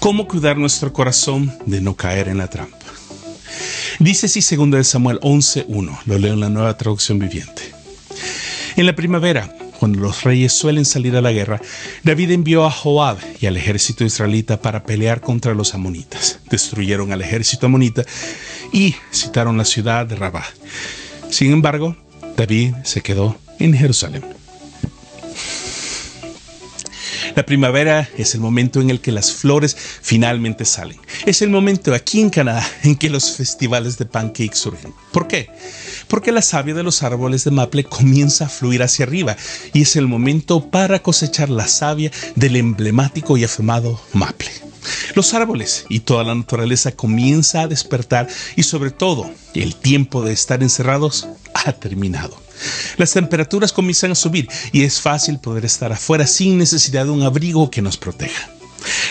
¿Cómo cuidar nuestro corazón de no caer en la trampa? Dice así 2 de Samuel 11.1, lo leo en la nueva traducción viviente. En la primavera, cuando los reyes suelen salir a la guerra, David envió a Joab y al ejército israelita para pelear contra los amonitas. Destruyeron al ejército amonita y citaron la ciudad de Rabá. Sin embargo, David se quedó en Jerusalén. La primavera es el momento en el que las flores finalmente salen. Es el momento aquí en Canadá en que los festivales de pancake surgen. ¿Por qué? Porque la savia de los árboles de maple comienza a fluir hacia arriba y es el momento para cosechar la savia del emblemático y afamado maple. Los árboles y toda la naturaleza comienza a despertar y sobre todo el tiempo de estar encerrados ha terminado. Las temperaturas comienzan a subir y es fácil poder estar afuera sin necesidad de un abrigo que nos proteja.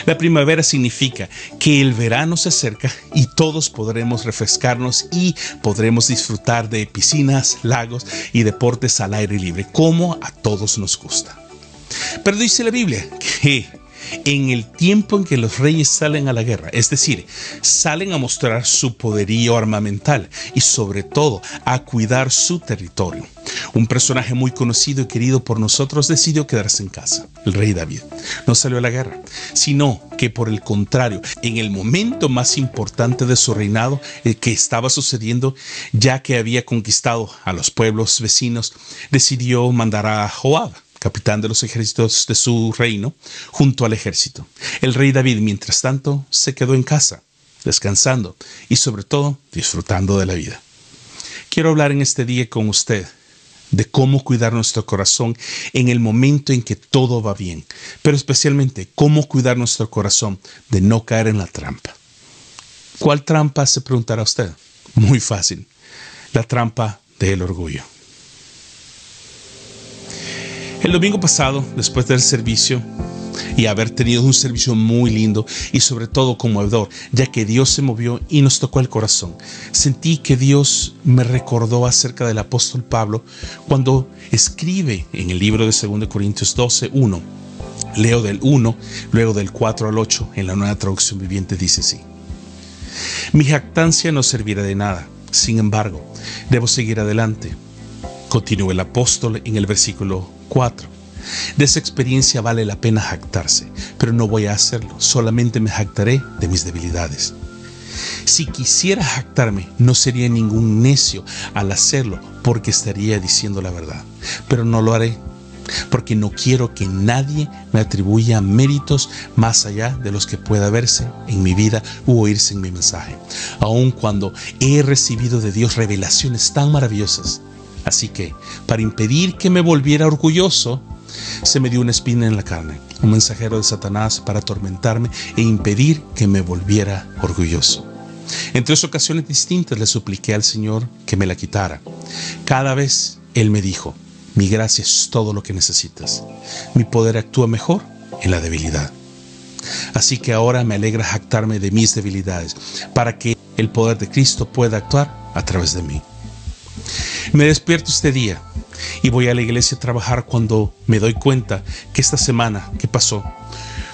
La primavera significa que el verano se acerca y todos podremos refrescarnos y podremos disfrutar de piscinas, lagos y deportes al aire libre, como a todos nos gusta. Pero dice la Biblia que en el tiempo en que los reyes salen a la guerra, es decir, salen a mostrar su poderío armamental y sobre todo a cuidar su territorio. Un personaje muy conocido y querido por nosotros decidió quedarse en casa, el rey David. No salió a la guerra, sino que por el contrario, en el momento más importante de su reinado, el que estaba sucediendo, ya que había conquistado a los pueblos vecinos, decidió mandar a Joab capitán de los ejércitos de su reino, junto al ejército. El rey David, mientras tanto, se quedó en casa, descansando y sobre todo disfrutando de la vida. Quiero hablar en este día con usted de cómo cuidar nuestro corazón en el momento en que todo va bien, pero especialmente cómo cuidar nuestro corazón de no caer en la trampa. ¿Cuál trampa se preguntará usted? Muy fácil, la trampa del orgullo. El domingo pasado, después del servicio, y haber tenido un servicio muy lindo y sobre todo conmovedor, ya que Dios se movió y nos tocó el corazón. Sentí que Dios me recordó acerca del apóstol Pablo cuando escribe en el libro de 2 Corintios 12, 1. Leo del 1, luego del 4 al 8, en la nueva traducción viviente dice así. Mi jactancia no servirá de nada, sin embargo, debo seguir adelante. Continúa el apóstol en el versículo 4. De esa experiencia vale la pena jactarse, pero no voy a hacerlo, solamente me jactaré de mis debilidades. Si quisiera jactarme, no sería ningún necio al hacerlo, porque estaría diciendo la verdad, pero no lo haré, porque no quiero que nadie me atribuya méritos más allá de los que pueda verse en mi vida u oírse en mi mensaje, aun cuando he recibido de Dios revelaciones tan maravillosas Así que, para impedir que me volviera orgulloso, se me dio una espina en la carne, un mensajero de Satanás para atormentarme e impedir que me volviera orgulloso. En tres ocasiones distintas le supliqué al Señor que me la quitara. Cada vez Él me dijo, mi gracia es todo lo que necesitas. Mi poder actúa mejor en la debilidad. Así que ahora me alegra jactarme de mis debilidades, para que el poder de Cristo pueda actuar a través de mí. Me despierto este día y voy a la iglesia a trabajar cuando me doy cuenta que esta semana que pasó,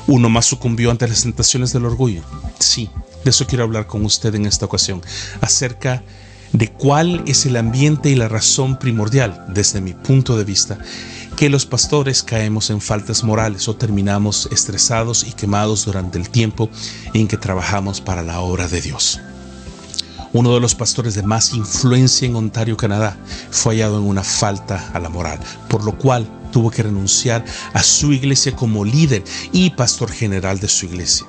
uno más sucumbió ante las tentaciones del orgullo. Sí, de eso quiero hablar con usted en esta ocasión, acerca de cuál es el ambiente y la razón primordial, desde mi punto de vista, que los pastores caemos en faltas morales o terminamos estresados y quemados durante el tiempo en que trabajamos para la obra de Dios. Uno de los pastores de más influencia en Ontario, Canadá, fue hallado en una falta a la moral, por lo cual tuvo que renunciar a su iglesia como líder y pastor general de su iglesia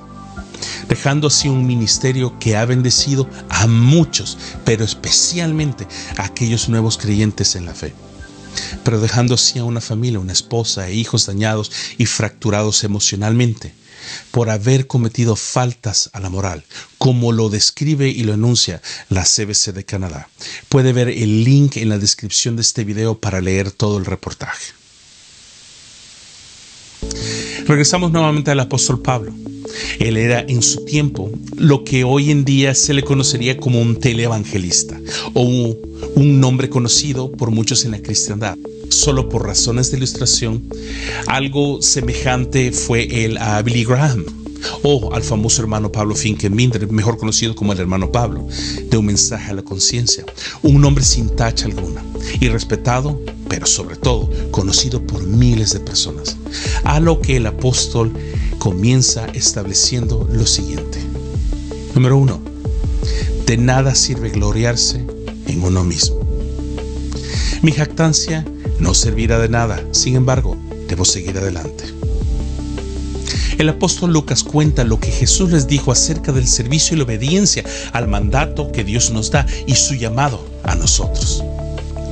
dejando así un ministerio que ha bendecido a muchos, pero especialmente a aquellos nuevos creyentes en la fe. Pero dejando así a una familia, una esposa e hijos dañados y fracturados emocionalmente por haber cometido faltas a la moral, como lo describe y lo enuncia la CBC de Canadá. Puede ver el link en la descripción de este video para leer todo el reportaje. Regresamos nuevamente al apóstol Pablo. Él era en su tiempo lo que hoy en día se le conocería como un televangelista o un, nombre conocido por muchos en la cristiandad solo por razones de ilustración, algo semejante fue él a Billy Graham. O al famoso hermano Pablo Finkenbinder, mejor conocido como el hermano Pablo, de un mensaje a la conciencia. Un hombre sin tacha alguna y respetado, pero sobre todo conocido por miles de personas. A lo que el apóstol comienza estableciendo lo siguiente. Número uno, de nada sirve gloriarse en uno mismo. Mi jactancia no servirá de nada, sin embargo, debo seguir adelante. El apóstol Lucas cuenta lo que Jesús les dijo acerca del servicio y la obediencia al mandato que Dios nos da y su llamado a nosotros.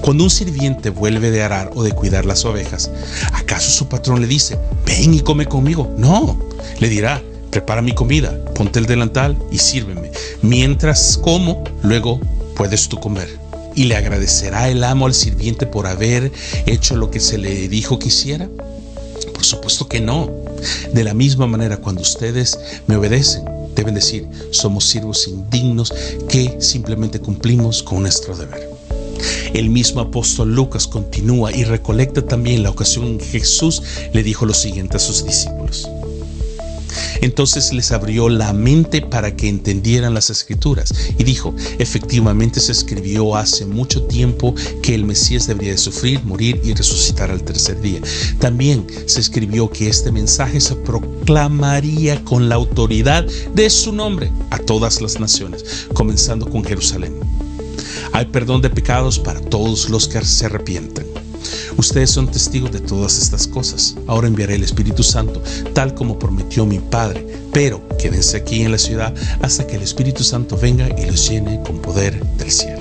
Cuando un sirviente vuelve de arar o de cuidar las ovejas, ¿acaso su patrón le dice, ven y come conmigo? No, le dirá, prepara mi comida, ponte el delantal y sírveme. Mientras como, luego puedes tú comer. ¿Y le agradecerá el amo al sirviente por haber hecho lo que se le dijo que hiciera? Por supuesto que no. De la misma manera, cuando ustedes me obedecen, deben decir, somos siervos indignos que simplemente cumplimos con nuestro deber. El mismo apóstol Lucas continúa y recolecta también la ocasión en que Jesús le dijo lo siguiente a sus discípulos. Entonces les abrió la mente para que entendieran las escrituras y dijo, efectivamente se escribió hace mucho tiempo que el Mesías debería de sufrir, morir y resucitar al tercer día. También se escribió que este mensaje se proclamaría con la autoridad de su nombre a todas las naciones, comenzando con Jerusalén. Hay perdón de pecados para todos los que se arrepienten. Ustedes son testigos de todas estas cosas. Ahora enviaré el Espíritu Santo, tal como prometió mi Padre. Pero quédense aquí en la ciudad hasta que el Espíritu Santo venga y los llene con poder del cielo.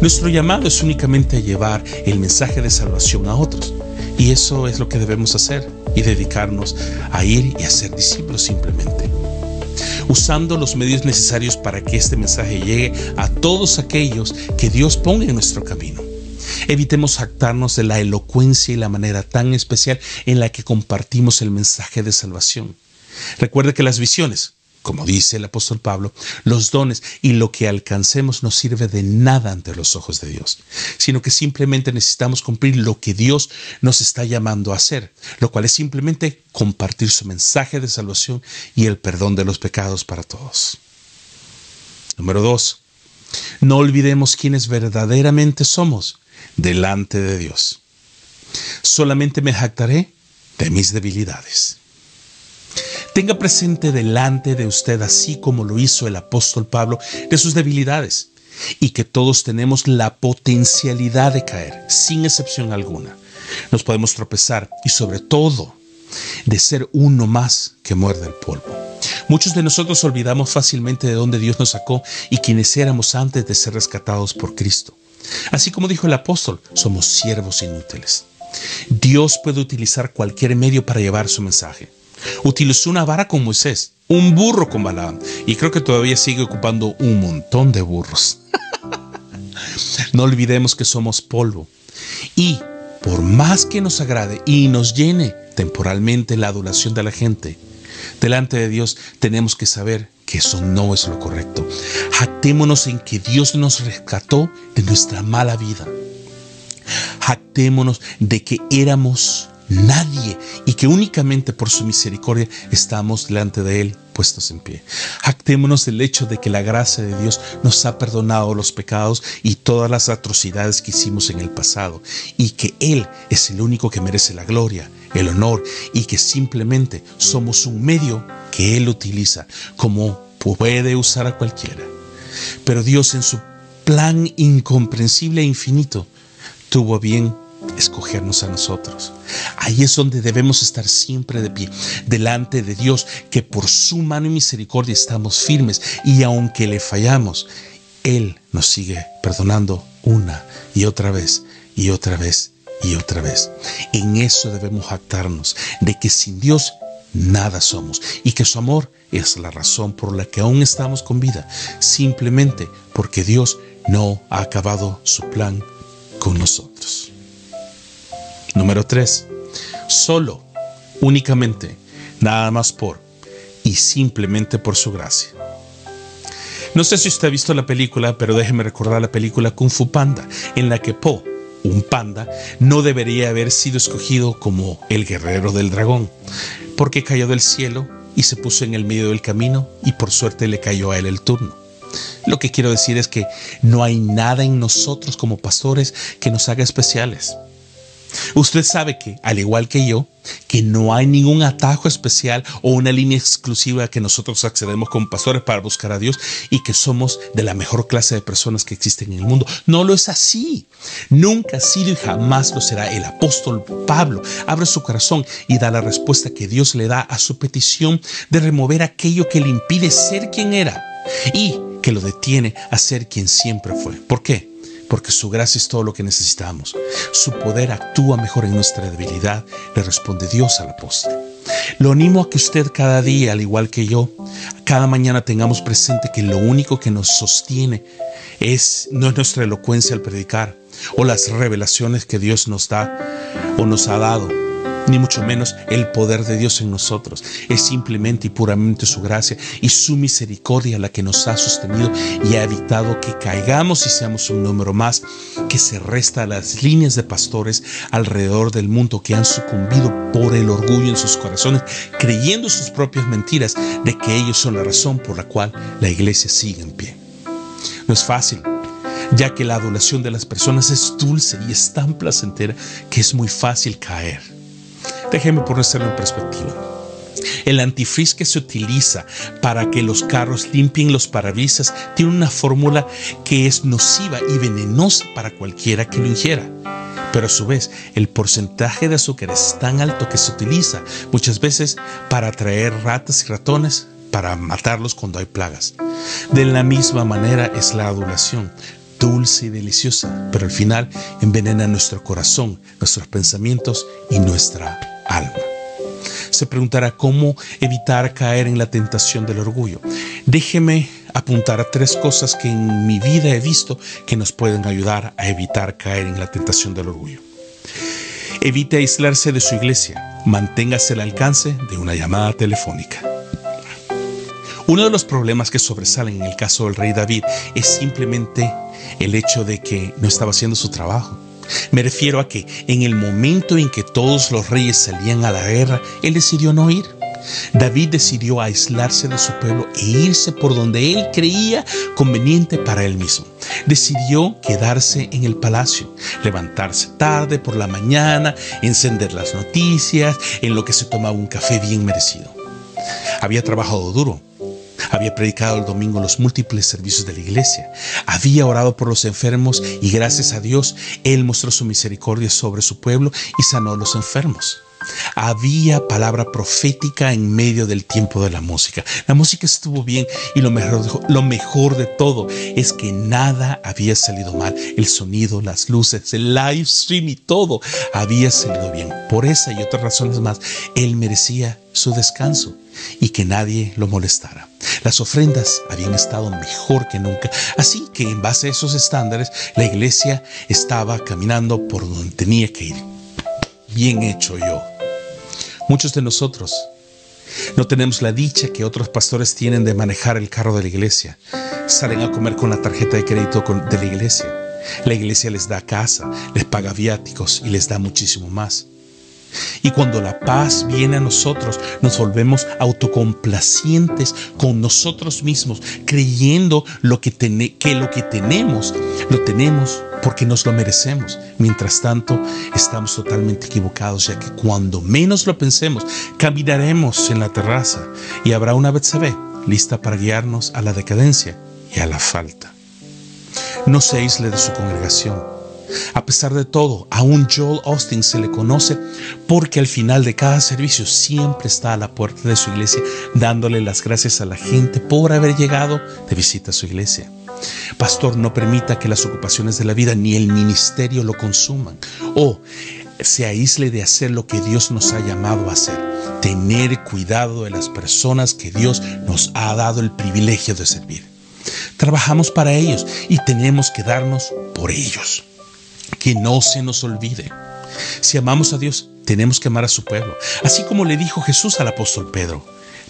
Nuestro llamado es únicamente a llevar el mensaje de salvación a otros. Y eso es lo que debemos hacer y dedicarnos a ir y a ser discípulos simplemente usando los medios necesarios para que este mensaje llegue a todos aquellos que Dios ponga en nuestro camino. Evitemos jactarnos de la elocuencia y la manera tan especial en la que compartimos el mensaje de salvación. Recuerde que las visiones, como dice el apóstol Pablo, los dones y lo que alcancemos no sirve de nada ante los ojos de Dios, sino que simplemente necesitamos cumplir lo que Dios nos está llamando a hacer, lo cual es simplemente compartir su mensaje de salvación y el perdón de los pecados para todos. Número dos, no olvidemos quiénes verdaderamente somos delante de Dios. Solamente me jactaré de mis debilidades. Tenga presente delante de usted, así como lo hizo el apóstol Pablo, de sus debilidades y que todos tenemos la potencialidad de caer, sin excepción alguna. Nos podemos tropezar y sobre todo de ser uno más que muerde el polvo. Muchos de nosotros olvidamos fácilmente de dónde Dios nos sacó y quienes éramos antes de ser rescatados por Cristo. Así como dijo el apóstol, somos siervos inútiles. Dios puede utilizar cualquier medio para llevar su mensaje. Utilizó una vara con Moisés, un burro con Balaam, y creo que todavía sigue ocupando un montón de burros. no olvidemos que somos polvo. Y por más que nos agrade y nos llene temporalmente la adoración de la gente, delante de Dios tenemos que saber que eso no es lo correcto. Jactémonos en que Dios nos rescató de nuestra mala vida. Jactémonos de que éramos nadie y que únicamente por su misericordia estamos delante de Él puestos en pie. Jactémonos del hecho de que la gracia de Dios nos ha perdonado los pecados y todas las atrocidades que hicimos en el pasado y que Él es el único que merece la gloria, el honor y que simplemente somos un medio que Él utiliza como puede usar a cualquiera. Pero Dios en su plan incomprensible e infinito tuvo bien escogernos a nosotros. Ahí es donde debemos estar siempre de pie, delante de Dios, que por su mano y misericordia estamos firmes y aunque le fallamos, Él nos sigue perdonando una y otra vez y otra vez y otra vez. En eso debemos jactarnos, de que sin Dios nada somos y que su amor es la razón por la que aún estamos con vida, simplemente porque Dios no ha acabado su plan con nosotros. Número 3. Solo, únicamente, nada más por y simplemente por su gracia. No sé si usted ha visto la película, pero déjeme recordar la película Kung Fu Panda, en la que Po, un panda, no debería haber sido escogido como el guerrero del dragón, porque cayó del cielo y se puso en el medio del camino y por suerte le cayó a él el turno. Lo que quiero decir es que no hay nada en nosotros como pastores que nos haga especiales. Usted sabe que, al igual que yo, que no hay ningún atajo especial o una línea exclusiva que nosotros accedemos como pastores para buscar a Dios y que somos de la mejor clase de personas que existen en el mundo. No lo es así. Nunca ha sido y jamás lo será. El apóstol Pablo abre su corazón y da la respuesta que Dios le da a su petición de remover aquello que le impide ser quien era y que lo detiene a ser quien siempre fue. ¿Por qué? Porque su gracia es todo lo que necesitamos. Su poder actúa mejor en nuestra debilidad, le responde Dios al apóstol. Lo animo a que usted cada día, al igual que yo, cada mañana tengamos presente que lo único que nos sostiene es no es nuestra elocuencia al predicar o las revelaciones que Dios nos da o nos ha dado, ni mucho menos el poder de Dios en nosotros. Es simplemente y puramente su gracia y su misericordia la que nos ha sostenido y ha evitado que caigamos y seamos un número más que se resta a las líneas de pastores alrededor del mundo que han sucumbido por el orgullo en sus corazones, creyendo sus propias mentiras de que ellos son la razón por la cual la iglesia sigue en pie. No es fácil, ya que la adulación de las personas es dulce y es tan placentera que es muy fácil caer. Déjeme ponérselo en perspectiva. El antifreeze que se utiliza para que los carros limpien los parabrisas tiene una fórmula que es nociva y venenosa para cualquiera que lo ingiera. Pero a su vez, el porcentaje de azúcar es tan alto que se utiliza muchas veces para atraer ratas y ratones para matarlos cuando hay plagas. De la misma manera es la adulación, dulce y deliciosa, pero al final envenena nuestro corazón, nuestros pensamientos y nuestra alma. Se preguntará cómo evitar caer en la tentación del orgullo. Déjeme apuntar a tres cosas que en mi vida he visto que nos pueden ayudar a evitar caer en la tentación del orgullo. Evite aislarse de su iglesia. Manténgase al alcance de una llamada telefónica. Uno de los problemas que sobresalen en el caso del rey David es simplemente el hecho de que no estaba haciendo su trabajo. Me refiero a que en el momento en que todos los reyes salían a la guerra, él decidió no ir. David decidió aislarse de su pueblo e irse por donde él creía conveniente para él mismo. Decidió quedarse en el palacio, levantarse tarde por la mañana, encender las noticias, en lo que se tomaba un café bien merecido. Había trabajado duro, había predicado el domingo los múltiples servicios de la iglesia. Había orado por los enfermos y gracias a Dios Él mostró su misericordia sobre su pueblo y sanó a los enfermos. Había palabra profética en medio del tiempo de la música. La música estuvo bien y lo mejor, de todo es que nada había salido mal. El sonido, las luces, el live stream y todo había salido bien. Por esa y otras razones más, Él merecía su descanso y que nadie lo molestara. Las ofrendas habían estado mejor que nunca, así que en base a esos estándares la iglesia estaba caminando por donde tenía que ir. Bien hecho yo. Muchos de nosotros no tenemos la dicha que otros pastores tienen de manejar el carro de la iglesia. Salen a comer con la tarjeta de crédito de la iglesia. La iglesia les da casa, les paga viáticos y les da muchísimo más. Y cuando la paz viene a nosotros, nos volvemos autocomplacientes con nosotros mismos, creyendo lo que, que lo que tenemos, lo tenemos porque nos lo merecemos. Mientras tanto, estamos totalmente equivocados, ya que cuando menos lo pensemos, caminaremos en la terraza y habrá una Betsabé lista para guiarnos a la decadencia y a la falta. No se aísle de su congregación a pesar de todo, aún Joel Austin se le conoce porque al final de cada servicio siempre está a la puerta de su iglesia dándole las gracias a la gente por haber llegado de visita a su iglesia. Pastor, no permita que las ocupaciones de la vida ni el ministerio lo consuman o se aísle de hacer lo que Dios nos ha llamado a hacer. Tener cuidado de las personas que Dios nos ha dado el privilegio de servir. Trabajamos para ellos y tenemos que darnos por ellos que no se nos olvide. Si amamos a Dios, tenemos que amar a su pueblo. Así como le dijo Jesús al apóstol Pedro,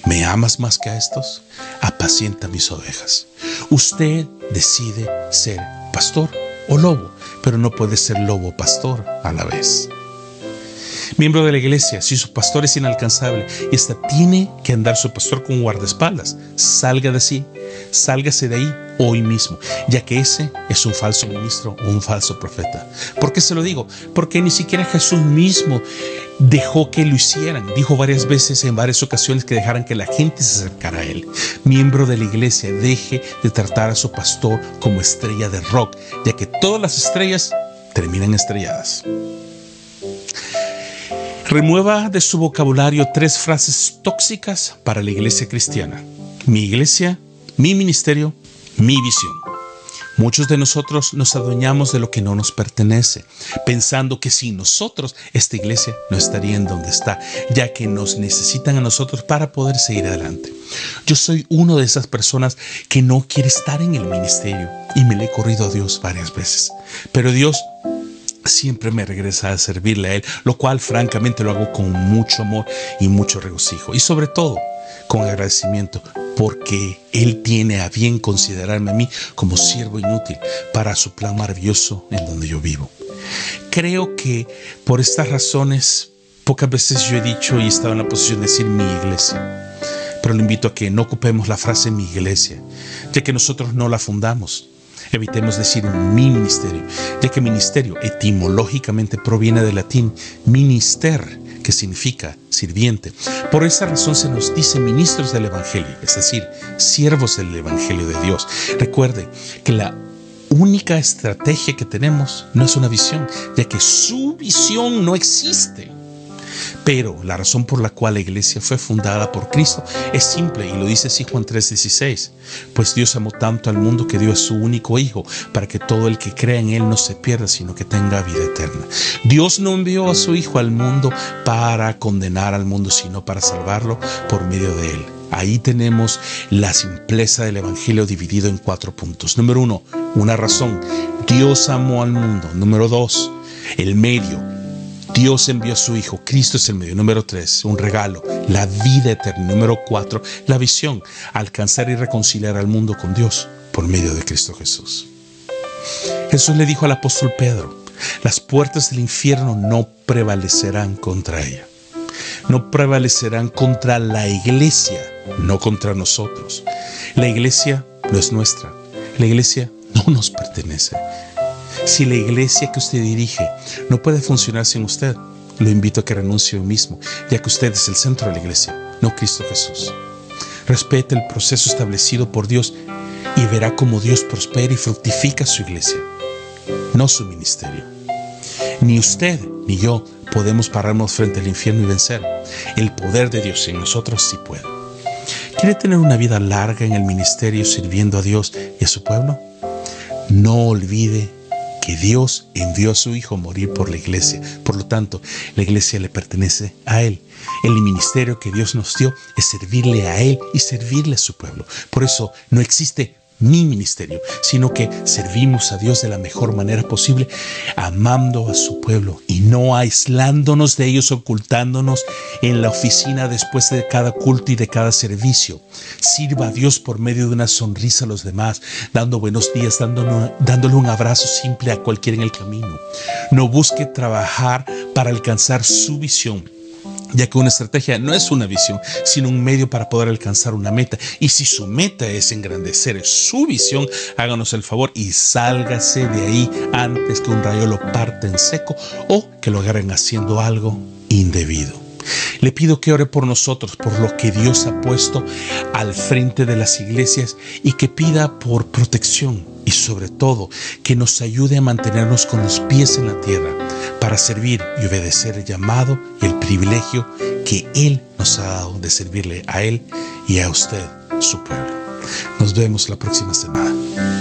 ¿me amas más que a estos? Apacienta mis ovejas. Usted decide ser pastor o lobo, pero no puede ser lobo pastor a la vez. Miembro de la iglesia, si su pastor es inalcanzable y hasta tiene que andar su pastor con guardaespaldas, salga de sí, sálgase de ahí hoy mismo, ya que ese es un falso ministro o un falso profeta. ¿Por qué se lo digo? Porque ni siquiera Jesús mismo dejó que lo hicieran. Dijo varias veces en varias ocasiones que dejaran que la gente se acercara a él. Miembro de la iglesia, deje de tratar a su pastor como estrella de rock, ya que todas las estrellas terminan estrelladas. Remueva de su vocabulario tres frases tóxicas para la iglesia cristiana. Mi iglesia, mi ministerio, mi visión. Muchos de nosotros nos adueñamos de lo que no nos pertenece, pensando que sin nosotros esta iglesia no estaría en donde está, ya que nos necesitan a nosotros para poder seguir adelante. Yo soy uno de esas personas que no quiere estar en el ministerio y me le he corrido a Dios varias veces. Pero Dios siempre me regresa a servirle a Él, lo cual francamente lo hago con mucho amor y mucho regocijo. Y sobre todo, con agradecimiento, porque Él tiene a bien considerarme a mí como siervo inútil para su plan maravilloso en donde yo vivo. Creo que por estas razones, pocas veces yo he dicho y he estado en la posición de decir mi iglesia. Pero le invito a que no ocupemos la frase mi iglesia, ya que nosotros no la fundamos. Evitemos decir mi ministerio, ya que ministerio etimológicamente proviene del latín minister, significa sirviente. Por esa razón se nos dice ministros del Evangelio, es decir, siervos del Evangelio de Dios. Recuerde que la única estrategia que tenemos no es una visión, ya que su visión no existe. Pero la razón por la cual la iglesia fue fundada por Cristo es simple y lo dice así Juan 3:16. Pues Dios amó tanto al mundo que dio a su único Hijo para que todo el que crea en Él no se pierda, sino que tenga vida eterna. Dios no envió a su Hijo al mundo para condenar al mundo, sino para salvarlo por medio de Él. Ahí tenemos la simpleza del Evangelio dividido en cuatro puntos. Número uno, una razón. Dios amó al mundo. Número dos, el medio Dios envió a su Hijo, Cristo es el medio. Número tres, un regalo, la vida eterna. Número cuatro, la visión, alcanzar y reconciliar al mundo con Dios por medio de Cristo Jesús. Jesús le dijo al apóstol Pedro, las puertas del infierno no prevalecerán contra ella. No prevalecerán contra la iglesia, no contra nosotros. La iglesia no es nuestra. La iglesia no nos pertenece. Si la iglesia que usted dirige no puede funcionar sin usted, lo invito a que renuncie hoy mismo, ya que usted es el centro de la iglesia, no Cristo Jesús. Respete el proceso establecido por Dios y verá cómo Dios prospera y fructifica su iglesia, no su ministerio. Ni usted ni yo podemos pararnos frente al infierno y vencer. El poder de Dios en nosotros sí puede. ¿Quiere tener una vida larga en el ministerio sirviendo a Dios y a su pueblo? No olvide Dios envió a su Hijo a morir por la iglesia. Por lo tanto, la iglesia le pertenece a Él. El ministerio que Dios nos dio es servirle a Él y servirle a su pueblo. Por eso no existe mi ministerio, sino que servimos a Dios de la mejor manera posible, amando a su pueblo y no aislándonos de ellos, ocultándonos en la oficina después de cada culto y de cada servicio. Sirva a Dios por medio de una sonrisa a los demás, dando buenos días, dándole un abrazo simple a cualquiera en el camino. No busque trabajar para alcanzar su visión ya que una estrategia no es una visión, sino un medio para poder alcanzar una meta. Y si su meta es engrandecer su visión, háganos el favor y sálgase de ahí antes que un rayo lo parte en seco o que lo agarren haciendo algo indebido. Le pido que ore por nosotros, por lo que Dios ha puesto al frente de las iglesias y que pida por protección y sobre todo que nos ayude a mantenernos con los pies en la tierra para servir y obedecer el llamado y el privilegio que Él nos ha dado de servirle a Él y a usted, su pueblo. Nos vemos la próxima semana.